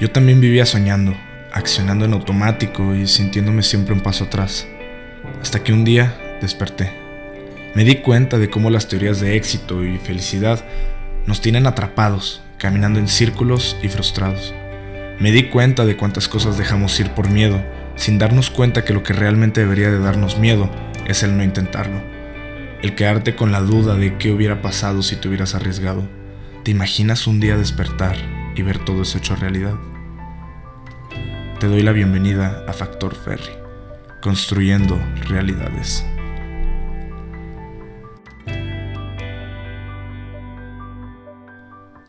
Yo también vivía soñando, accionando en automático y sintiéndome siempre un paso atrás. Hasta que un día desperté. Me di cuenta de cómo las teorías de éxito y felicidad nos tienen atrapados, caminando en círculos y frustrados. Me di cuenta de cuántas cosas dejamos ir por miedo, sin darnos cuenta que lo que realmente debería de darnos miedo es el no intentarlo. El quedarte con la duda de qué hubiera pasado si te hubieras arriesgado. ¿Te imaginas un día despertar y ver todo eso hecho realidad? Te doy la bienvenida a Factor Ferry, construyendo realidades.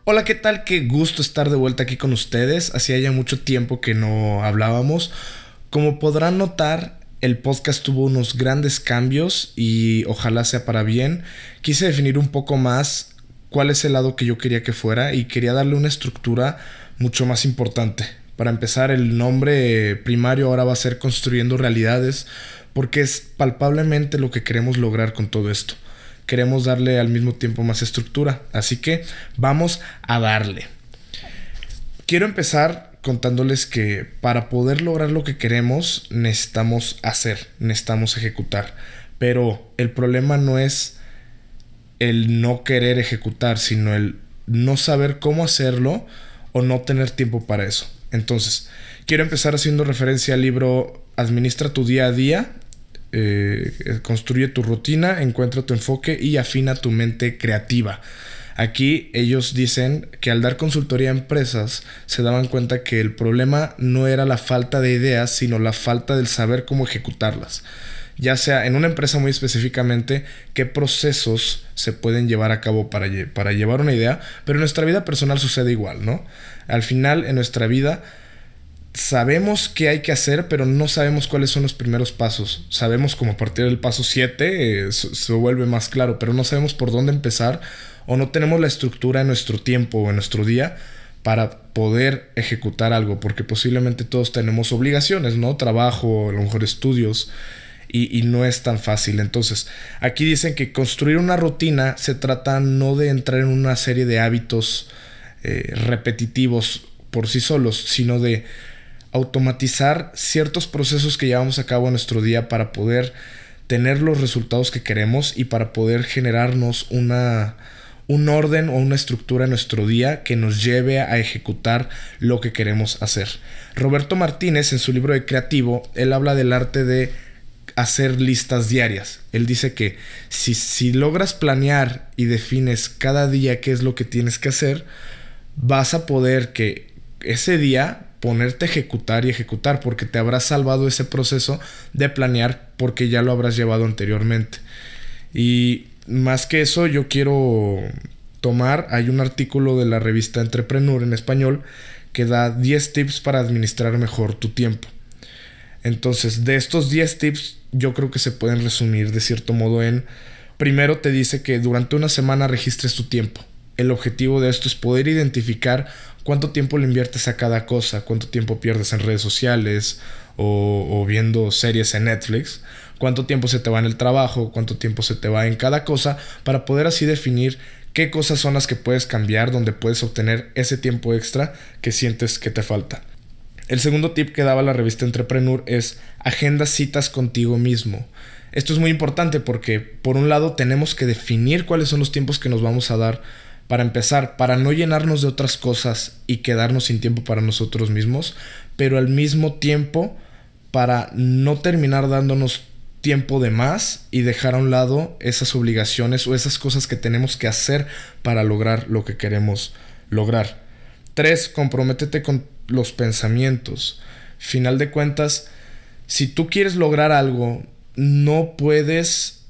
Hola, ¿qué tal? Qué gusto estar de vuelta aquí con ustedes. Hacía ya mucho tiempo que no hablábamos. Como podrán notar, el podcast tuvo unos grandes cambios y ojalá sea para bien. Quise definir un poco más cuál es el lado que yo quería que fuera y quería darle una estructura mucho más importante. Para empezar, el nombre primario ahora va a ser Construyendo Realidades porque es palpablemente lo que queremos lograr con todo esto. Queremos darle al mismo tiempo más estructura. Así que vamos a darle. Quiero empezar contándoles que para poder lograr lo que queremos necesitamos hacer, necesitamos ejecutar. Pero el problema no es el no querer ejecutar, sino el no saber cómo hacerlo o no tener tiempo para eso. Entonces, quiero empezar haciendo referencia al libro Administra tu día a día, eh, construye tu rutina, encuentra tu enfoque y afina tu mente creativa. Aquí ellos dicen que al dar consultoría a empresas se daban cuenta que el problema no era la falta de ideas, sino la falta del saber cómo ejecutarlas ya sea en una empresa muy específicamente, qué procesos se pueden llevar a cabo para, para llevar una idea, pero en nuestra vida personal sucede igual, ¿no? Al final, en nuestra vida, sabemos qué hay que hacer, pero no sabemos cuáles son los primeros pasos. Sabemos como a partir del paso 7 eh, se vuelve más claro, pero no sabemos por dónde empezar o no tenemos la estructura en nuestro tiempo o en nuestro día para poder ejecutar algo, porque posiblemente todos tenemos obligaciones, ¿no? Trabajo, a lo mejor estudios y, no es tan fácil. Entonces, aquí dicen que construir una rutina se trata no de entrar en una serie de hábitos eh, repetitivos por sí solos, sino de automatizar ciertos procesos que llevamos a cabo en nuestro día para poder tener los resultados que queremos y para poder generarnos una, un orden o una estructura en nuestro día que nos lleve a ejecutar lo que queremos hacer. Roberto Martínez en su libro de Creativo, él habla del arte de hacer listas diarias. Él dice que si, si logras planear y defines cada día qué es lo que tienes que hacer, vas a poder que ese día ponerte a ejecutar y ejecutar porque te habrás salvado ese proceso de planear porque ya lo habrás llevado anteriormente. Y más que eso, yo quiero tomar, hay un artículo de la revista Entrepreneur en español que da 10 tips para administrar mejor tu tiempo. Entonces, de estos 10 tips, yo creo que se pueden resumir de cierto modo en, primero te dice que durante una semana registres tu tiempo. El objetivo de esto es poder identificar cuánto tiempo le inviertes a cada cosa, cuánto tiempo pierdes en redes sociales o, o, viendo series en Netflix, cuánto tiempo se te va en el trabajo, cuánto tiempo se te va en cada cosa, para poder así definir qué cosas son las que puedes cambiar, donde puedes obtener ese tiempo extra que sientes que te falta. El segundo tip que daba la revista Entrepreneur es agenda citas contigo mismo. Esto es muy importante porque por un lado tenemos que definir cuáles son los tiempos que nos vamos a dar para empezar, para no llenarnos de otras cosas y quedarnos sin tiempo para nosotros mismos, pero al mismo tiempo para no terminar dándonos tiempo de más y dejar a un lado esas obligaciones o esas cosas que tenemos que hacer para lograr lo que queremos lograr. Tres, comprométete con los pensamientos. Final de cuentas, si tú quieres lograr algo, no puedes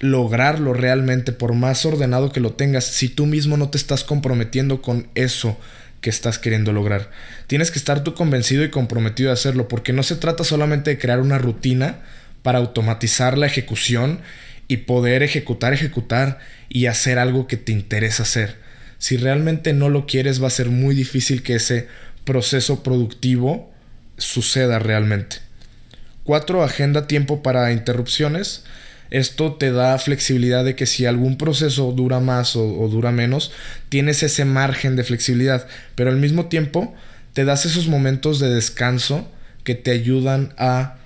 lograrlo realmente por más ordenado que lo tengas si tú mismo no te estás comprometiendo con eso que estás queriendo lograr. Tienes que estar tú convencido y comprometido de hacerlo porque no se trata solamente de crear una rutina para automatizar la ejecución y poder ejecutar, ejecutar y hacer algo que te interesa hacer. Si realmente no lo quieres va a ser muy difícil que ese proceso productivo suceda realmente. Cuatro, agenda tiempo para interrupciones. Esto te da flexibilidad de que si algún proceso dura más o, dura menos, tienes ese margen de flexibilidad, pero al mismo tiempo te das esos momentos de descanso que te ayudan a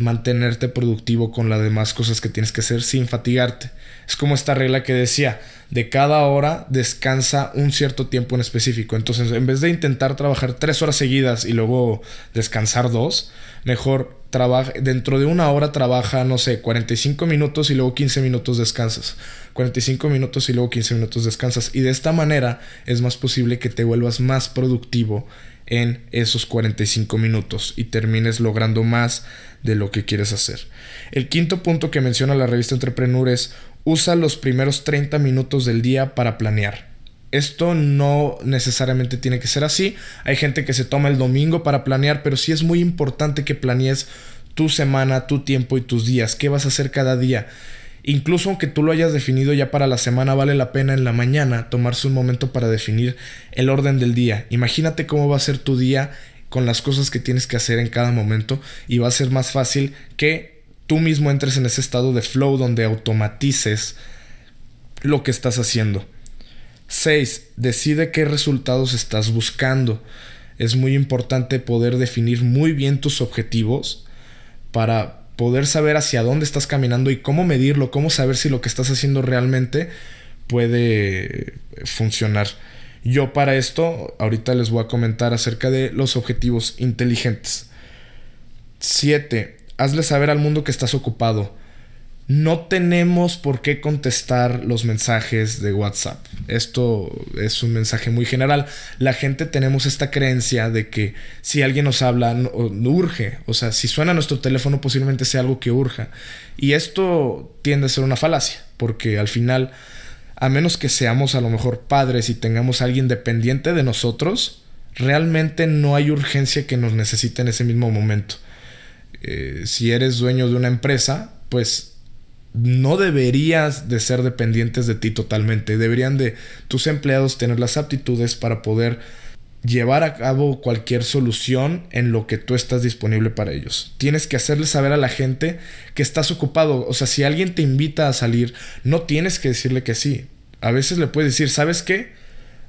mantenerte productivo con las demás cosas que tienes que hacer sin fatigarte. Es como esta regla que decía, de cada hora descansa un cierto tiempo en específico. Entonces, en vez de intentar trabajar tres horas seguidas y luego descansar dos, mejor trabaja, dentro de una hora trabaja, no sé, 45 minutos y luego 15 minutos descansas. 45 minutos y luego 15 minutos descansas. Y de esta manera es más posible que te vuelvas más productivo en esos 45 minutos y termines logrando más de lo que quieres hacer. El quinto punto que menciona la revista Entrepreneur es usa los primeros 30 minutos del día para planear. Esto no necesariamente tiene que ser así. Hay gente que se toma el domingo para planear, pero sí es muy importante que planees tu semana, tu tiempo y tus días. ¿Qué vas a hacer cada día? Incluso aunque tú lo hayas definido ya para la semana, vale la pena en la mañana tomarse un momento para definir el orden del día. Imagínate cómo va a ser tu día con las cosas que tienes que hacer en cada momento y va a ser más fácil que tú mismo entres en ese estado de flow donde automatices lo que estás haciendo. 6. Decide qué resultados estás buscando. Es muy importante poder definir muy bien tus objetivos para poder saber hacia dónde estás caminando y cómo medirlo, cómo saber si lo que estás haciendo realmente puede funcionar. Yo para esto, ahorita les voy a comentar acerca de los objetivos inteligentes. 7. Hazle saber al mundo que estás ocupado. No tenemos por qué contestar los mensajes de WhatsApp. Esto es un mensaje muy general. La gente tenemos esta creencia de que si alguien nos habla, no, urge. O sea, si suena nuestro teléfono, posiblemente sea algo que urja. Y esto tiende a ser una falacia, porque al final a menos que seamos a lo mejor padres y tengamos a alguien dependiente de nosotros, realmente no hay urgencia que nos necesite en ese mismo momento. Eh, si eres dueño de una empresa, pues no deberías de ser dependientes de ti totalmente. Deberían de tus empleados tener las aptitudes para poder llevar a cabo cualquier solución en lo que tú estás disponible para ellos. Tienes que hacerle saber a la gente que estás ocupado. O sea, si alguien te invita a salir, no tienes que decirle que sí. A veces le puedes decir, ¿sabes qué?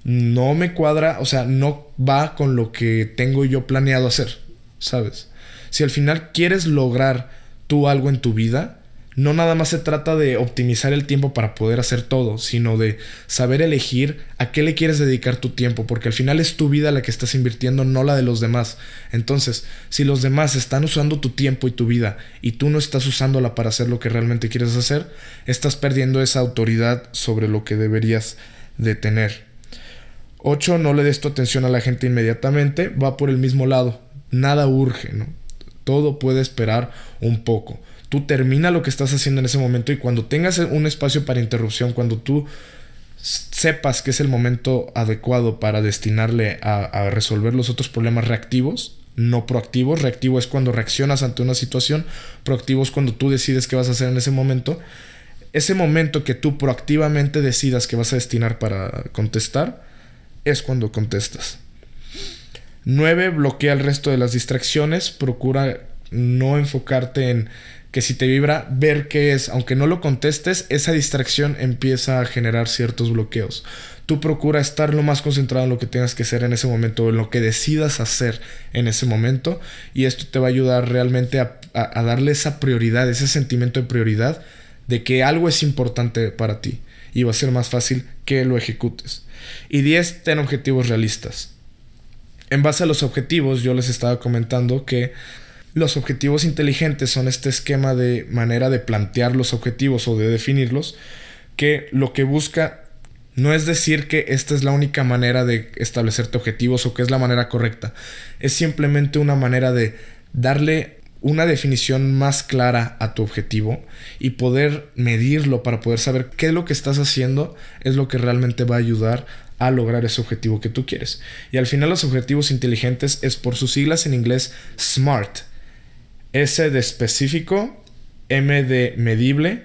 No me cuadra, o sea, no va con lo que tengo yo planeado hacer, ¿sabes? Si al final quieres lograr tú algo en tu vida, no nada más se trata de optimizar el tiempo para poder hacer todo, sino de saber elegir a qué le quieres dedicar tu tiempo, porque al final es tu vida la que estás invirtiendo, no la de los demás. Entonces, si los demás están usando tu tiempo y tu vida y tú no estás usándola para hacer lo que realmente quieres hacer, estás perdiendo esa autoridad sobre lo que deberías de tener. 8. No le des tu atención a la gente inmediatamente, va por el mismo lado. Nada urge. Todo puede esperar un poco tú termina lo que estás haciendo en ese momento y cuando tengas un espacio para interrupción, cuando tú sepas que es el momento adecuado para destinarle a, resolver los otros problemas reactivos, no proactivos. Reactivo es cuando reaccionas ante una situación, proactivo es cuando tú decides qué vas a hacer en ese momento. Ese momento que tú proactivamente decidas que vas a destinar para contestar, es cuando contestas. 9. Bloquea el resto de las distracciones. Procura no enfocarte en que si te vibra, ver qué es, aunque no lo contestes, esa distracción empieza a generar ciertos bloqueos. Tú procura estar lo más concentrado en lo que tengas que hacer en ese momento, en lo que decidas hacer en ese momento, y esto te va a ayudar realmente a, darle esa prioridad, ese sentimiento de prioridad de que algo es importante para ti, y va a ser más fácil que lo ejecutes. Y 10, ten objetivos realistas. En base a los objetivos, yo les estaba comentando que los objetivos inteligentes son este esquema de manera de plantear los objetivos o de definirlos que lo que busca no es decir que esta es la única manera de establecerte objetivos o que es la manera correcta. Es simplemente una manera de darle una definición más clara a tu objetivo y poder medirlo para poder saber qué es lo que estás haciendo es lo que realmente va a ayudar a lograr ese objetivo que tú quieres. Y al final los objetivos inteligentes es por sus siglas en inglés SMART, S de específico, M de medible,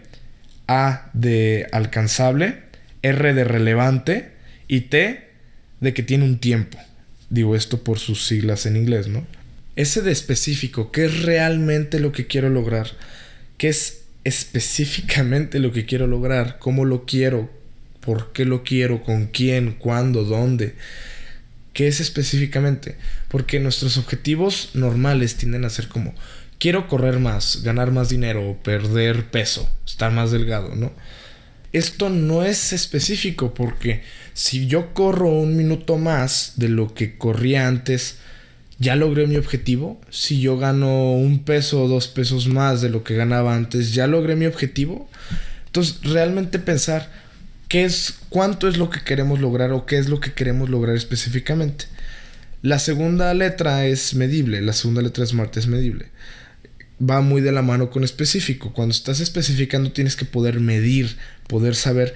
A de alcanzable, R de relevante y T de que tiene un tiempo. Digo esto por sus siglas en inglés, ¿no? S de específico, ¿qué es realmente lo que quiero lograr? ¿Qué es específicamente lo que quiero lograr? ¿Cómo lo quiero? ¿Por qué lo quiero? ¿Con quién? ¿Cuándo? ¿Dónde? ¿Qué es específicamente? Porque nuestros objetivos normales tienden a ser como, quiero correr más, ganar más dinero, perder peso, estar más delgado, ¿no? Esto no es específico porque si yo corro un minuto más de lo que corría antes, ya logré mi objetivo. Si yo gano un peso o dos pesos más de lo que ganaba antes, ya logré mi objetivo. Entonces, realmente pensar qué es, cuánto es lo que queremos lograr o qué es lo que queremos lograr específicamente. La segunda letra es medible, la segunda letra de SMART es medible. Va muy de la mano con específico. Cuando estás especificando tienes que poder medir, poder saber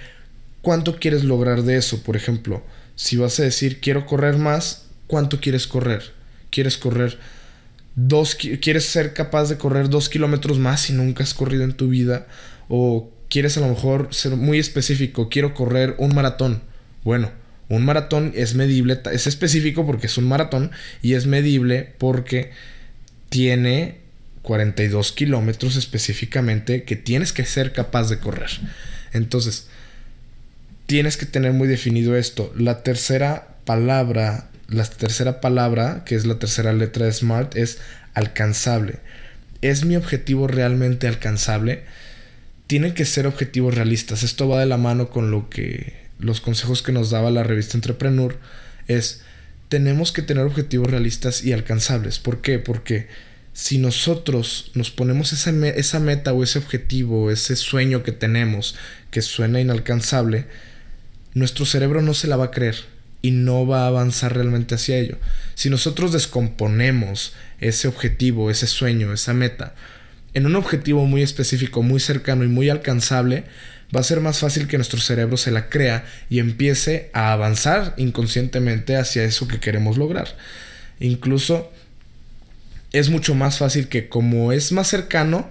cuánto quieres lograr de eso. Por ejemplo, si vas a decir quiero correr más, ¿cuánto quieres correr? quieres correr dos, quieres ser capaz de correr dos kilómetros más si nunca has corrido en tu vida, o quieres a lo mejor ser muy específico, quiero correr un maratón. Bueno, un maratón es medible, es específico porque es un maratón y es medible porque tiene 42 kilómetros específicamente que tienes que ser capaz de correr. Entonces, tienes que tener muy definido esto. La tercera palabra la tercera palabra, que es la tercera letra de SMART, es alcanzable. ¿Es mi objetivo realmente alcanzable? Tienen que ser objetivos realistas. Esto va de la mano con lo que los consejos que nos daba la revista Entrepreneur es tenemos que tener objetivos realistas y alcanzables. ¿Por qué? Porque si nosotros nos ponemos esa, esa meta o ese objetivo, ese sueño que tenemos que suena inalcanzable, nuestro cerebro no se la va a creer y no va a avanzar realmente hacia ello. Si nosotros descomponemos ese objetivo, ese sueño, esa meta, en un objetivo muy específico, muy cercano y muy alcanzable, va a ser más fácil que nuestro cerebro se la crea y empiece a avanzar inconscientemente hacia eso que queremos lograr. Incluso es mucho más fácil que como es más cercano,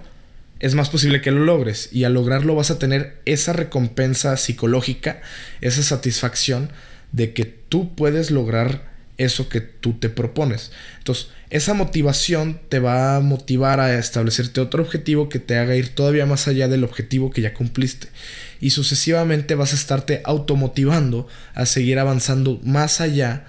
es más posible que lo logres y al lograrlo vas a tener esa recompensa psicológica, esa satisfacción de que tú puedes lograr eso que tú te propones. Entonces, esa motivación te va a motivar a establecerte otro objetivo que te haga ir todavía más allá del objetivo que ya cumpliste. Y sucesivamente vas a estarte automotivando a seguir avanzando más allá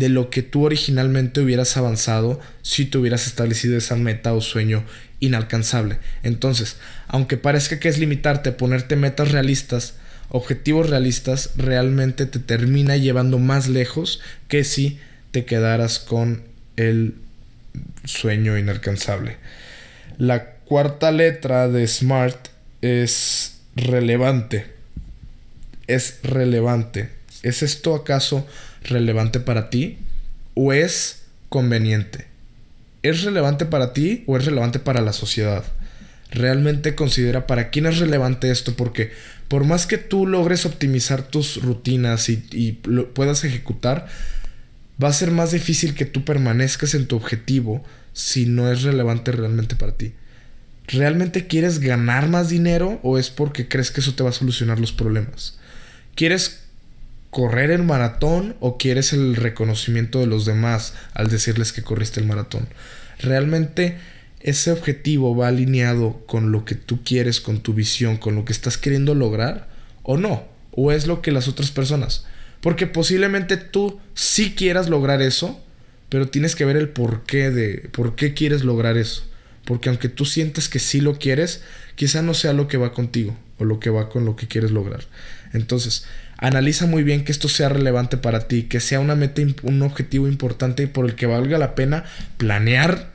de lo que tú originalmente hubieras avanzado si te hubieras establecido esa meta o sueño inalcanzable. Entonces, aunque parezca que es limitarte ponerte metas realistas, objetivos realistas realmente te termina llevando más lejos que si te quedaras con el sueño inalcanzable. La cuarta letra de SMART es relevante. Es relevante. ¿Es esto acaso relevante para ti o es conveniente? ¿Es relevante para ti o es relevante para la sociedad? Realmente considera para quién es relevante esto porque por más que tú logres optimizar tus rutinas y, lo puedas ejecutar, va a ser más difícil que tú permanezcas en tu objetivo si no es relevante realmente para ti. ¿Realmente quieres ganar más dinero o es porque crees que eso te va a solucionar los problemas? ¿Quieres correr el maratón o quieres el reconocimiento de los demás al decirles que corriste el maratón? Realmente ese objetivo va alineado con lo que tú quieres, con tu visión, con lo que estás queriendo lograr o no, o es lo que las otras personas. Porque posiblemente tú sí quieras lograr eso, pero tienes que ver el porqué de por qué quieres lograr eso. Porque aunque tú sientes que sí lo quieres, quizá no sea lo que va contigo o lo que va con lo que quieres lograr. Entonces, analiza muy bien que esto sea relevante para ti, que sea una meta, un objetivo importante por el que valga la pena planear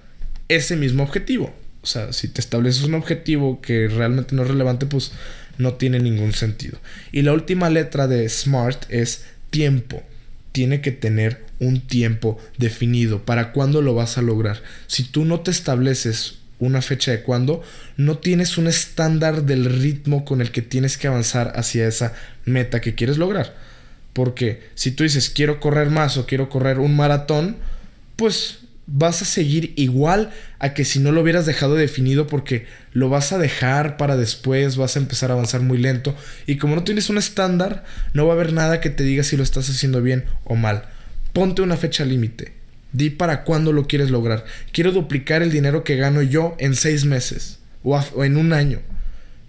ese mismo objetivo. O sea, si te estableces un objetivo que realmente no es relevante, pues no tiene ningún sentido. Y la última letra de SMART es tiempo. Tiene que tener un tiempo definido para cuándo lo vas a lograr. Si tú no te estableces una fecha de cuándo, no tienes un estándar del ritmo con el que tienes que avanzar hacia esa meta que quieres lograr. Porque si tú dices quiero correr más o quiero correr un maratón, pues vas a seguir igual a que si no lo hubieras dejado definido porque lo vas a dejar para después, vas a empezar a avanzar muy lento y como no tienes un estándar, no va a haber nada que te diga si lo estás haciendo bien o mal. Ponte una fecha límite. Di para cuándo lo quieres lograr. Quiero duplicar el dinero que gano yo en seis meses o, en un año.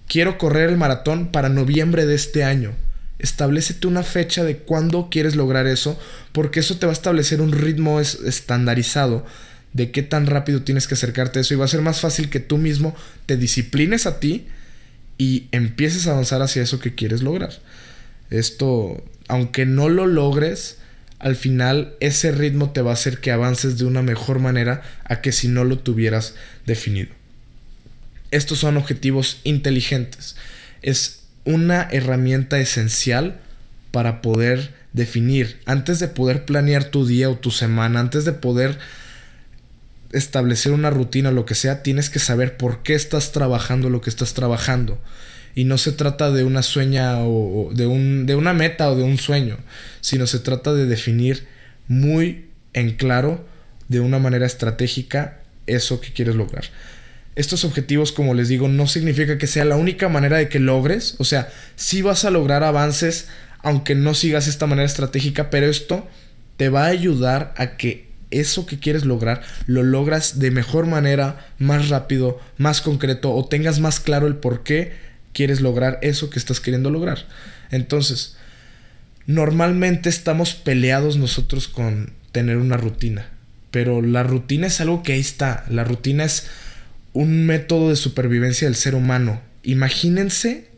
Quiero correr el maratón para noviembre de este año. establecete una fecha de cuándo quieres lograr eso, porque eso te va a establecer un ritmo estandarizado de qué tan rápido tienes que acercarte a eso y va a ser más fácil que tú mismo te disciplines a ti y empieces a avanzar hacia eso que quieres lograr. Esto, aunque no lo logres, al final ese ritmo te va a hacer que avances de una mejor manera a que si no lo tuvieras definido. Estos son objetivos inteligentes. Es una herramienta esencial para poder definir, antes de poder planear tu día o tu semana, antes de poder establecer una rutina o lo que sea, tienes que saber por qué estás trabajando lo que estás trabajando. Y no se trata de una sueña o, de, un, de una meta o de un sueño, sino se trata de definir muy en claro, de una manera estratégica, eso que quieres lograr. Estos objetivos, como les digo, no significa que sea la única manera de que logres. O sea, sí vas a lograr avances aunque no sigas esta manera estratégica, pero esto te va a ayudar a que eso que quieres lograr lo logras de mejor manera, más rápido, más concreto o tengas más claro el por qué quieres lograr eso que estás queriendo lograr. Entonces, normalmente estamos peleados nosotros con tener una rutina, pero la rutina es algo que ahí está, la rutina es un método de supervivencia del ser humano. Imagínense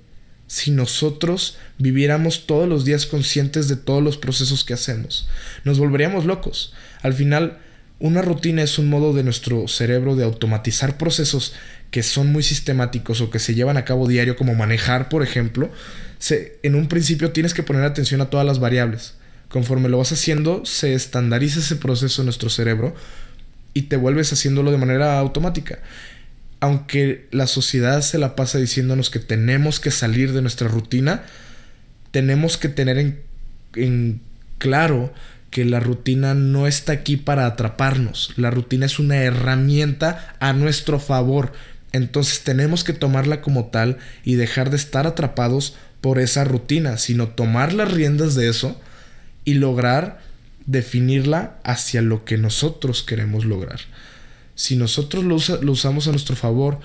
si nosotros viviéramos todos los días conscientes de todos los procesos que hacemos. Nos volveríamos locos. Al final, una rutina es un modo de nuestro cerebro de automatizar procesos que son muy sistemáticos o que se llevan a cabo diario, como manejar, por ejemplo. en un principio tienes que poner atención a todas las variables. Conforme lo vas haciendo, se estandariza ese proceso en nuestro cerebro y te vuelves haciéndolo de manera automática aunque la sociedad se la pasa diciéndonos que tenemos que salir de nuestra rutina, tenemos que tener en, claro que la rutina no está aquí para atraparnos. La rutina es una herramienta a nuestro favor. Entonces tenemos que tomarla como tal y dejar de estar atrapados por esa rutina, sino tomar las riendas de eso y lograr definirla hacia lo que nosotros queremos lograr si nosotros lo, usamos a nuestro favor,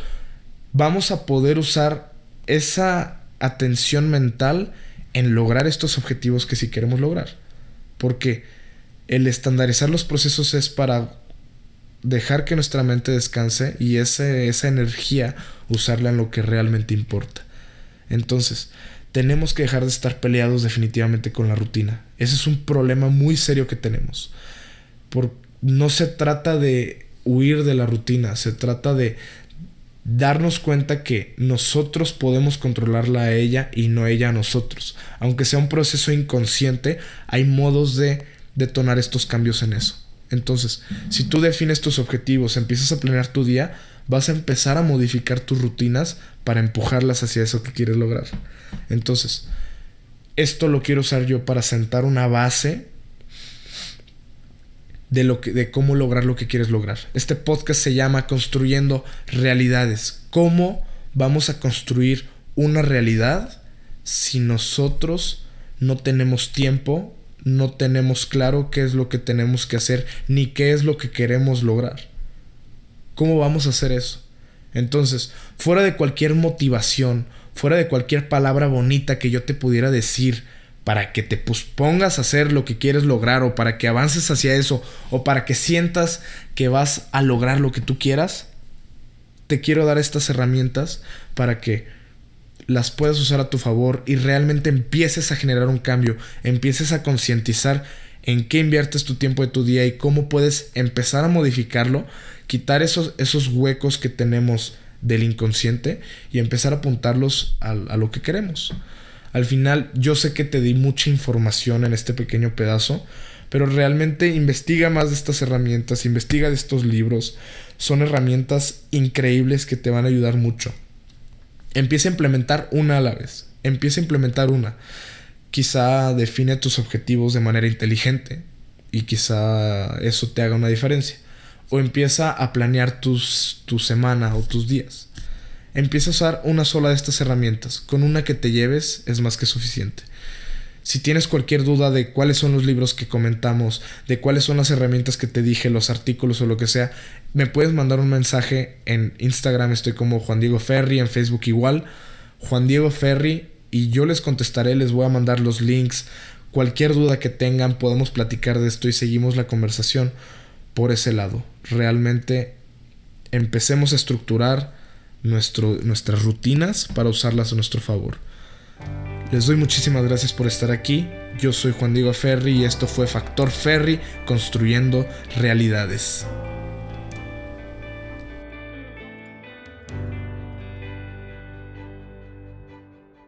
vamos a poder usar esa atención mental en lograr estos objetivos que sí queremos lograr. Porque el estandarizar los procesos es para dejar que nuestra mente descanse y esa energía usarla en lo que realmente importa. Entonces, tenemos que dejar de estar peleados definitivamente con la rutina. Ese es un problema muy serio que tenemos. Por, no se trata de huir de la rutina, se trata de darnos cuenta que nosotros podemos controlarla a ella y no ella a nosotros. Aunque sea un proceso inconsciente, hay modos de detonar estos cambios en eso. Entonces, si tú defines tus objetivos, empiezas a planear tu día, vas a empezar a modificar tus rutinas para empujarlas hacia eso que quieres lograr. Entonces, esto lo quiero usar yo para sentar una base de, lo que, de cómo lograr lo que quieres lograr. Este podcast se llama Construyendo Realidades. ¿Cómo vamos a construir una realidad si nosotros no tenemos tiempo, no tenemos claro qué es lo que tenemos que hacer, ni qué es lo que queremos lograr? ¿Cómo vamos a hacer eso? Entonces, fuera de cualquier motivación, fuera de cualquier palabra bonita que yo te pudiera decir, para que te pongas a hacer lo que quieres lograr o para que avances hacia eso o para que sientas que vas a lograr lo que tú quieras, te quiero dar estas herramientas para que las puedas usar a tu favor y realmente empieces a generar un cambio, empieces a concientizar en qué inviertes tu tiempo de tu día y cómo puedes empezar a modificarlo, quitar esos, esos huecos que tenemos del inconsciente y empezar a apuntarlos a lo que queremos. Al final yo sé que te di mucha información en este pequeño pedazo, pero realmente investiga más de estas herramientas, investiga de estos libros. Son herramientas increíbles que te van a ayudar mucho. Empieza a implementar una a la vez. Empieza a implementar una. Quizá define tus objetivos de manera inteligente y quizá eso te haga una diferencia. O empieza a planear tus, tu semana o tus días. Empieza a usar una sola de estas herramientas. Con una que te lleves es más que suficiente. Si tienes cualquier duda de cuáles son los libros que comentamos, de cuáles son las herramientas que te dije, los artículos o lo que sea, me puedes mandar un mensaje en Instagram, estoy como Juan Diego Ferri, en Facebook igual, Juan Diego Ferri y yo les contestaré, les voy a mandar los links, cualquier duda que tengan, podemos platicar de esto y seguimos la conversación por ese lado. Realmente empecemos a estructurar nuestras rutinas para usarlas a nuestro favor. Les doy muchísimas gracias por estar aquí. Yo soy Juan Diego Ferri y esto fue Factor Ferri construyendo realidades.